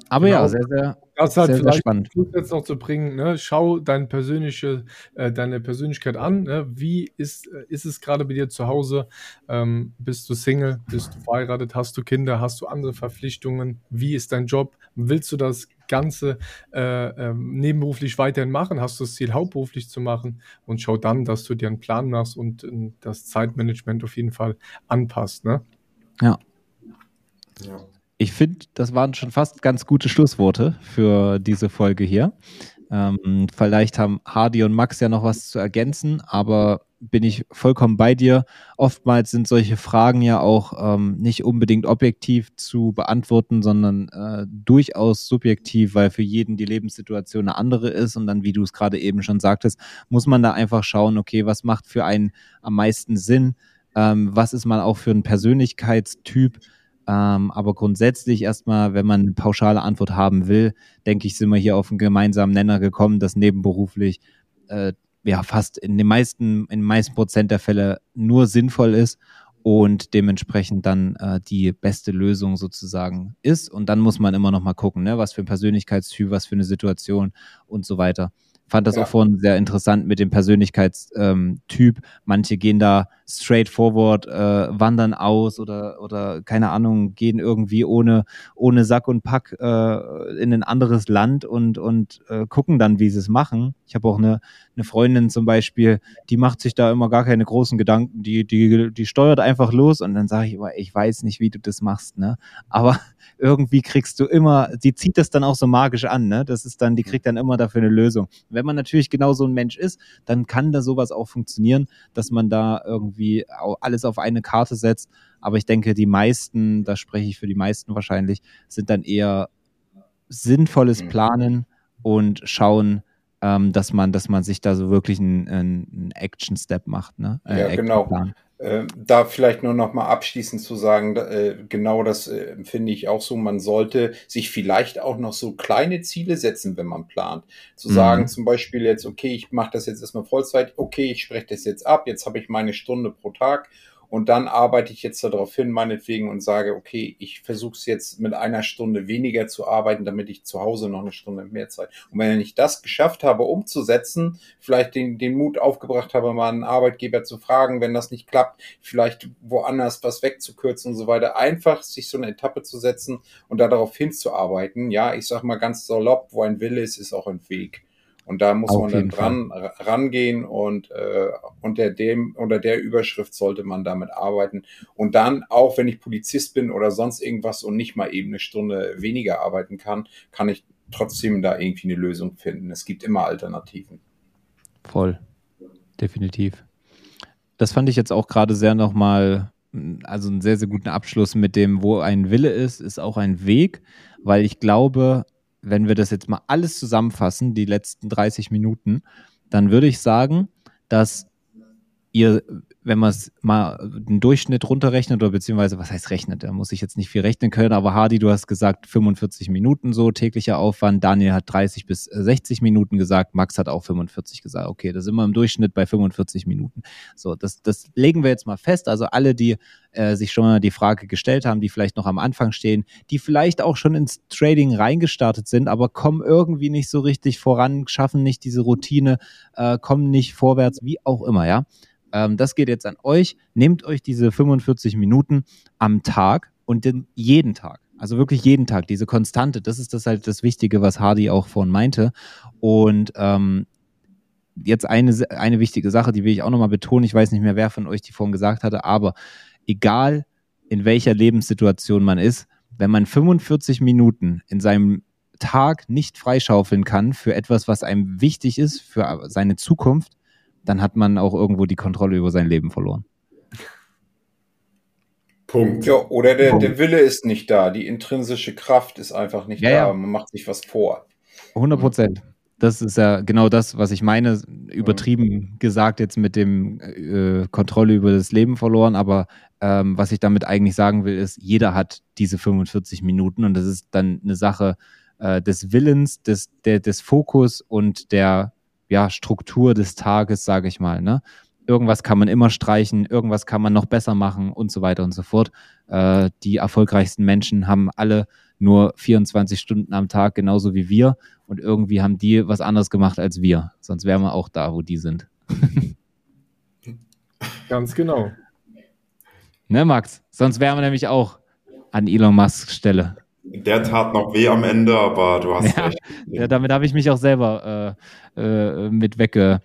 Speaker 2: aber genau. ja, sehr, sehr,
Speaker 3: das halt sehr, sehr spannend. jetzt noch zu bringen, ne? schau deine persönliche, äh, deine Persönlichkeit an. Ne? Wie ist, äh, ist es gerade bei dir zu Hause? Ähm, bist du Single? Bist du verheiratet? Hast du Kinder? Hast du andere Verpflichtungen? Wie ist dein Job? Willst du das Ganze äh, äh, nebenberuflich weiterhin machen? Hast du das Ziel, hauptberuflich zu machen? Und schau dann, dass du dir einen Plan machst und äh, das Zeitmanagement auf jeden Fall anpasst. Ne?
Speaker 2: Ja. Ja ich finde, das waren schon fast ganz gute Schlussworte für diese Folge hier. Ähm, vielleicht haben Hardy und Max ja noch was zu ergänzen, aber bin ich vollkommen bei dir. Oftmals sind solche Fragen ja auch ähm, nicht unbedingt objektiv zu beantworten, sondern äh, durchaus subjektiv, weil für jeden die Lebenssituation eine andere ist. Und dann, wie du es gerade eben schon sagtest, muss man da einfach schauen, okay, was macht für einen am meisten Sinn? Ähm, was ist man auch für ein Persönlichkeitstyp? Ähm, aber grundsätzlich erstmal, wenn man eine pauschale Antwort haben will, denke ich, sind wir hier auf einen gemeinsamen Nenner gekommen, dass nebenberuflich äh, ja fast in den meisten, in den meisten Prozent der Fälle nur sinnvoll ist und dementsprechend dann äh, die beste Lösung sozusagen ist. Und dann muss man immer noch mal gucken, ne, was für ein Persönlichkeitstyp, was für eine Situation und so weiter. Fand das ja. auch vorhin sehr interessant mit dem Persönlichkeitstyp. Ähm, Manche gehen da straightforward, äh, wandern aus oder, oder keine Ahnung, gehen irgendwie ohne, ohne Sack und Pack äh, in ein anderes Land und, und äh, gucken dann, wie sie es machen. Ich habe auch eine, eine Freundin zum Beispiel, die macht sich da immer gar keine großen Gedanken, die, die, die steuert einfach los und dann sage ich immer, ich weiß nicht, wie du das machst, ne? Aber irgendwie kriegst du immer, die zieht das dann auch so magisch an, ne? Das ist dann, die kriegt dann immer dafür eine Lösung. Wenn man natürlich genau so ein Mensch ist, dann kann da sowas auch funktionieren, dass man da irgendwie alles auf eine Karte setzt. Aber ich denke, die meisten, da spreche ich für die meisten wahrscheinlich, sind dann eher sinnvolles mhm. Planen und schauen, ähm, dass man, dass man sich da so wirklich einen, einen Action-Step macht, ne?
Speaker 4: Äh, ja, genau. Äh, da vielleicht nur noch mal abschließend zu sagen, äh, genau das äh, finde ich auch so. Man sollte sich vielleicht auch noch so kleine Ziele setzen, wenn man plant. Zu mhm. sagen zum Beispiel jetzt, okay, ich mache das jetzt erstmal Vollzeit, okay, ich spreche das jetzt ab, jetzt habe ich meine Stunde pro Tag und dann arbeite ich jetzt darauf hin, meinetwegen, und sage, okay, ich versuche es jetzt mit einer Stunde weniger zu arbeiten, damit ich zu Hause noch eine Stunde mehr Zeit. Und wenn ich das geschafft habe, umzusetzen, vielleicht den, den Mut aufgebracht habe, mal einen Arbeitgeber zu fragen, wenn das nicht klappt, vielleicht woanders was wegzukürzen und so weiter, einfach sich so eine Etappe zu setzen und da darauf hinzuarbeiten. Ja, ich sag mal ganz salopp, wo ein Wille ist, ist auch ein Weg. Und da muss Auf man dann dran Fall. rangehen und äh, unter dem unter der Überschrift sollte man damit arbeiten. Und dann auch, wenn ich Polizist bin oder sonst irgendwas und nicht mal eben eine Stunde weniger arbeiten kann, kann ich trotzdem da irgendwie eine Lösung finden. Es gibt immer Alternativen.
Speaker 2: Voll, definitiv. Das fand ich jetzt auch gerade sehr nochmal, also einen sehr, sehr guten Abschluss mit dem, wo ein Wille ist, ist auch ein Weg, weil ich glaube, wenn wir das jetzt mal alles zusammenfassen, die letzten 30 Minuten, dann würde ich sagen, dass ihr, wenn man es mal den Durchschnitt runterrechnet oder beziehungsweise, was heißt rechnet, da muss ich jetzt nicht viel rechnen können, aber Hardy, du hast gesagt 45 Minuten so täglicher Aufwand, Daniel hat 30 bis 60 Minuten gesagt, Max hat auch 45 gesagt. Okay, da sind wir im Durchschnitt bei 45 Minuten. So, das, das legen wir jetzt mal fest. Also alle, die äh, sich schon mal die Frage gestellt haben, die vielleicht noch am Anfang stehen, die vielleicht auch schon ins Trading reingestartet sind, aber kommen irgendwie nicht so richtig voran, schaffen nicht diese Routine, äh, kommen nicht vorwärts, wie auch immer, ja ähm, das geht jetzt an euch. Nehmt euch diese 45 Minuten am Tag und den, jeden Tag. Also wirklich jeden Tag, diese Konstante, das ist das halt das Wichtige, was Hardy auch vorhin meinte. Und ähm, jetzt eine, eine wichtige Sache, die will ich auch nochmal betonen. Ich weiß nicht mehr, wer von euch die vorhin gesagt hatte, aber egal in welcher Lebenssituation man ist, wenn man 45 Minuten in seinem Tag nicht freischaufeln kann für etwas, was einem wichtig ist, für seine Zukunft, dann hat man auch irgendwo die Kontrolle über sein Leben verloren.
Speaker 4: Punkt. Ja, oder der, Punkt. der Wille ist nicht da, die intrinsische Kraft ist einfach nicht ja, da, ja. man macht sich was vor.
Speaker 2: 100 Prozent. Das ist ja genau das, was ich meine, übertrieben mhm. gesagt jetzt mit dem äh, Kontrolle über das Leben verloren, aber ähm, was ich damit eigentlich sagen will, ist, jeder hat diese 45 Minuten und das ist dann eine Sache äh, des Willens, des, der, des Fokus und der ja, Struktur des Tages, sage ich mal. Ne? Irgendwas kann man immer streichen, irgendwas kann man noch besser machen und so weiter und so fort. Äh, die erfolgreichsten Menschen haben alle nur 24 Stunden am Tag, genauso wie wir. Und irgendwie haben die was anderes gemacht als wir. Sonst wären wir auch da, wo die sind.
Speaker 3: Ganz genau.
Speaker 2: Ne, Max? Sonst wären wir nämlich auch an Elon Musks Stelle.
Speaker 1: Der tat noch weh am Ende, aber du hast
Speaker 2: ja, recht. Ja, damit habe ich mich auch selber äh, äh, mit wegge,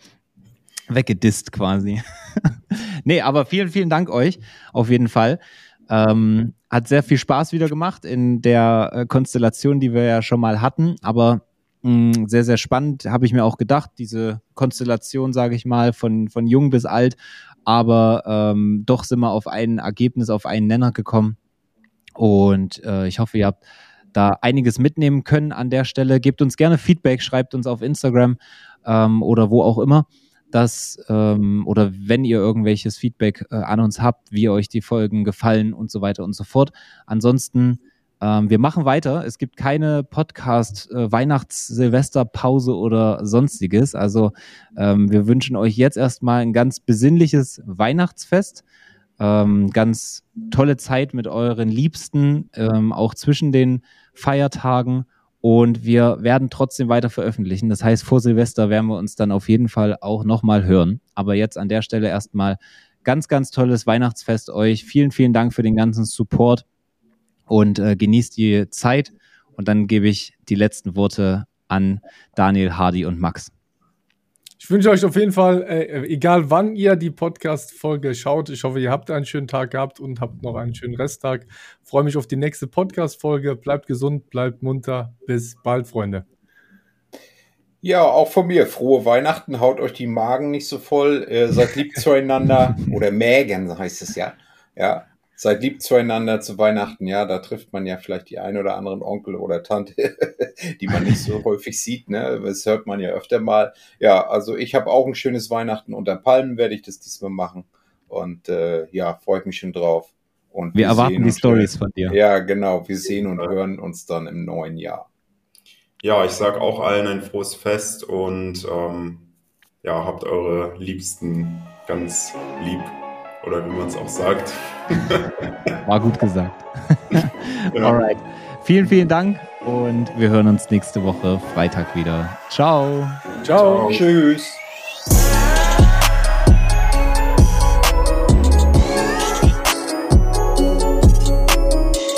Speaker 2: weggedisst quasi. nee, aber vielen, vielen Dank euch auf jeden Fall. Ähm, hat sehr viel Spaß wieder gemacht in der äh, Konstellation, die wir ja schon mal hatten, aber mh, mm, sehr, sehr spannend, habe ich mir auch gedacht, diese Konstellation, sage ich mal, von, von jung bis alt, aber ähm, doch sind wir auf ein Ergebnis, auf einen Nenner gekommen und äh, ich hoffe, ihr habt da einiges mitnehmen können an der Stelle. Gebt uns gerne Feedback, schreibt uns auf Instagram ähm, oder wo auch immer. Das, ähm, oder wenn ihr irgendwelches Feedback äh, an uns habt, wie euch die Folgen gefallen und so weiter und so fort. Ansonsten, ähm, wir machen weiter. Es gibt keine Podcast, äh, oder sonstiges. Also ähm, wir wünschen euch jetzt erstmal ein ganz besinnliches Weihnachtsfest ähm, ganz tolle Zeit mit euren Liebsten, ähm, auch zwischen den Feiertagen. Und wir werden trotzdem weiter veröffentlichen. Das heißt, vor Silvester werden wir uns dann auf jeden Fall auch nochmal hören. Aber jetzt an der Stelle erstmal ganz, ganz tolles Weihnachtsfest euch. Vielen, vielen Dank für den ganzen Support und äh, genießt die Zeit. Und dann gebe ich die letzten Worte an Daniel, Hardy und Max.
Speaker 3: Ich wünsche euch auf jeden Fall, äh, egal wann ihr die Podcast-Folge schaut, ich hoffe, ihr habt einen schönen Tag gehabt und habt noch einen schönen Resttag. Freue mich auf die nächste Podcast-Folge. Bleibt gesund, bleibt munter. Bis bald, Freunde.
Speaker 4: Ja, auch von mir. Frohe Weihnachten. Haut euch die Magen nicht so voll. Äh, seid lieb zueinander. Oder Mägen heißt es ja. Ja, seid lieb zueinander zu Weihnachten, ja, da trifft man ja vielleicht die ein oder anderen Onkel oder Tante, die man nicht so häufig sieht, ne? Das hört man ja öfter mal. Ja, also ich habe auch ein schönes Weihnachten unter Palmen werde ich das diesmal machen und äh, ja, freue mich schon drauf.
Speaker 2: Und wir, wir erwarten die Stories von dir.
Speaker 4: Ja, genau, wir sehen und hören uns dann im neuen Jahr.
Speaker 1: Ja, ich sage auch allen ein frohes Fest und ähm, ja, habt eure Liebsten ganz lieb oder wie man es auch sagt.
Speaker 2: War gut gesagt. ja. Alright. Vielen, vielen Dank und wir hören uns nächste Woche Freitag wieder. Ciao.
Speaker 4: Ciao. Ciao. Tschüss.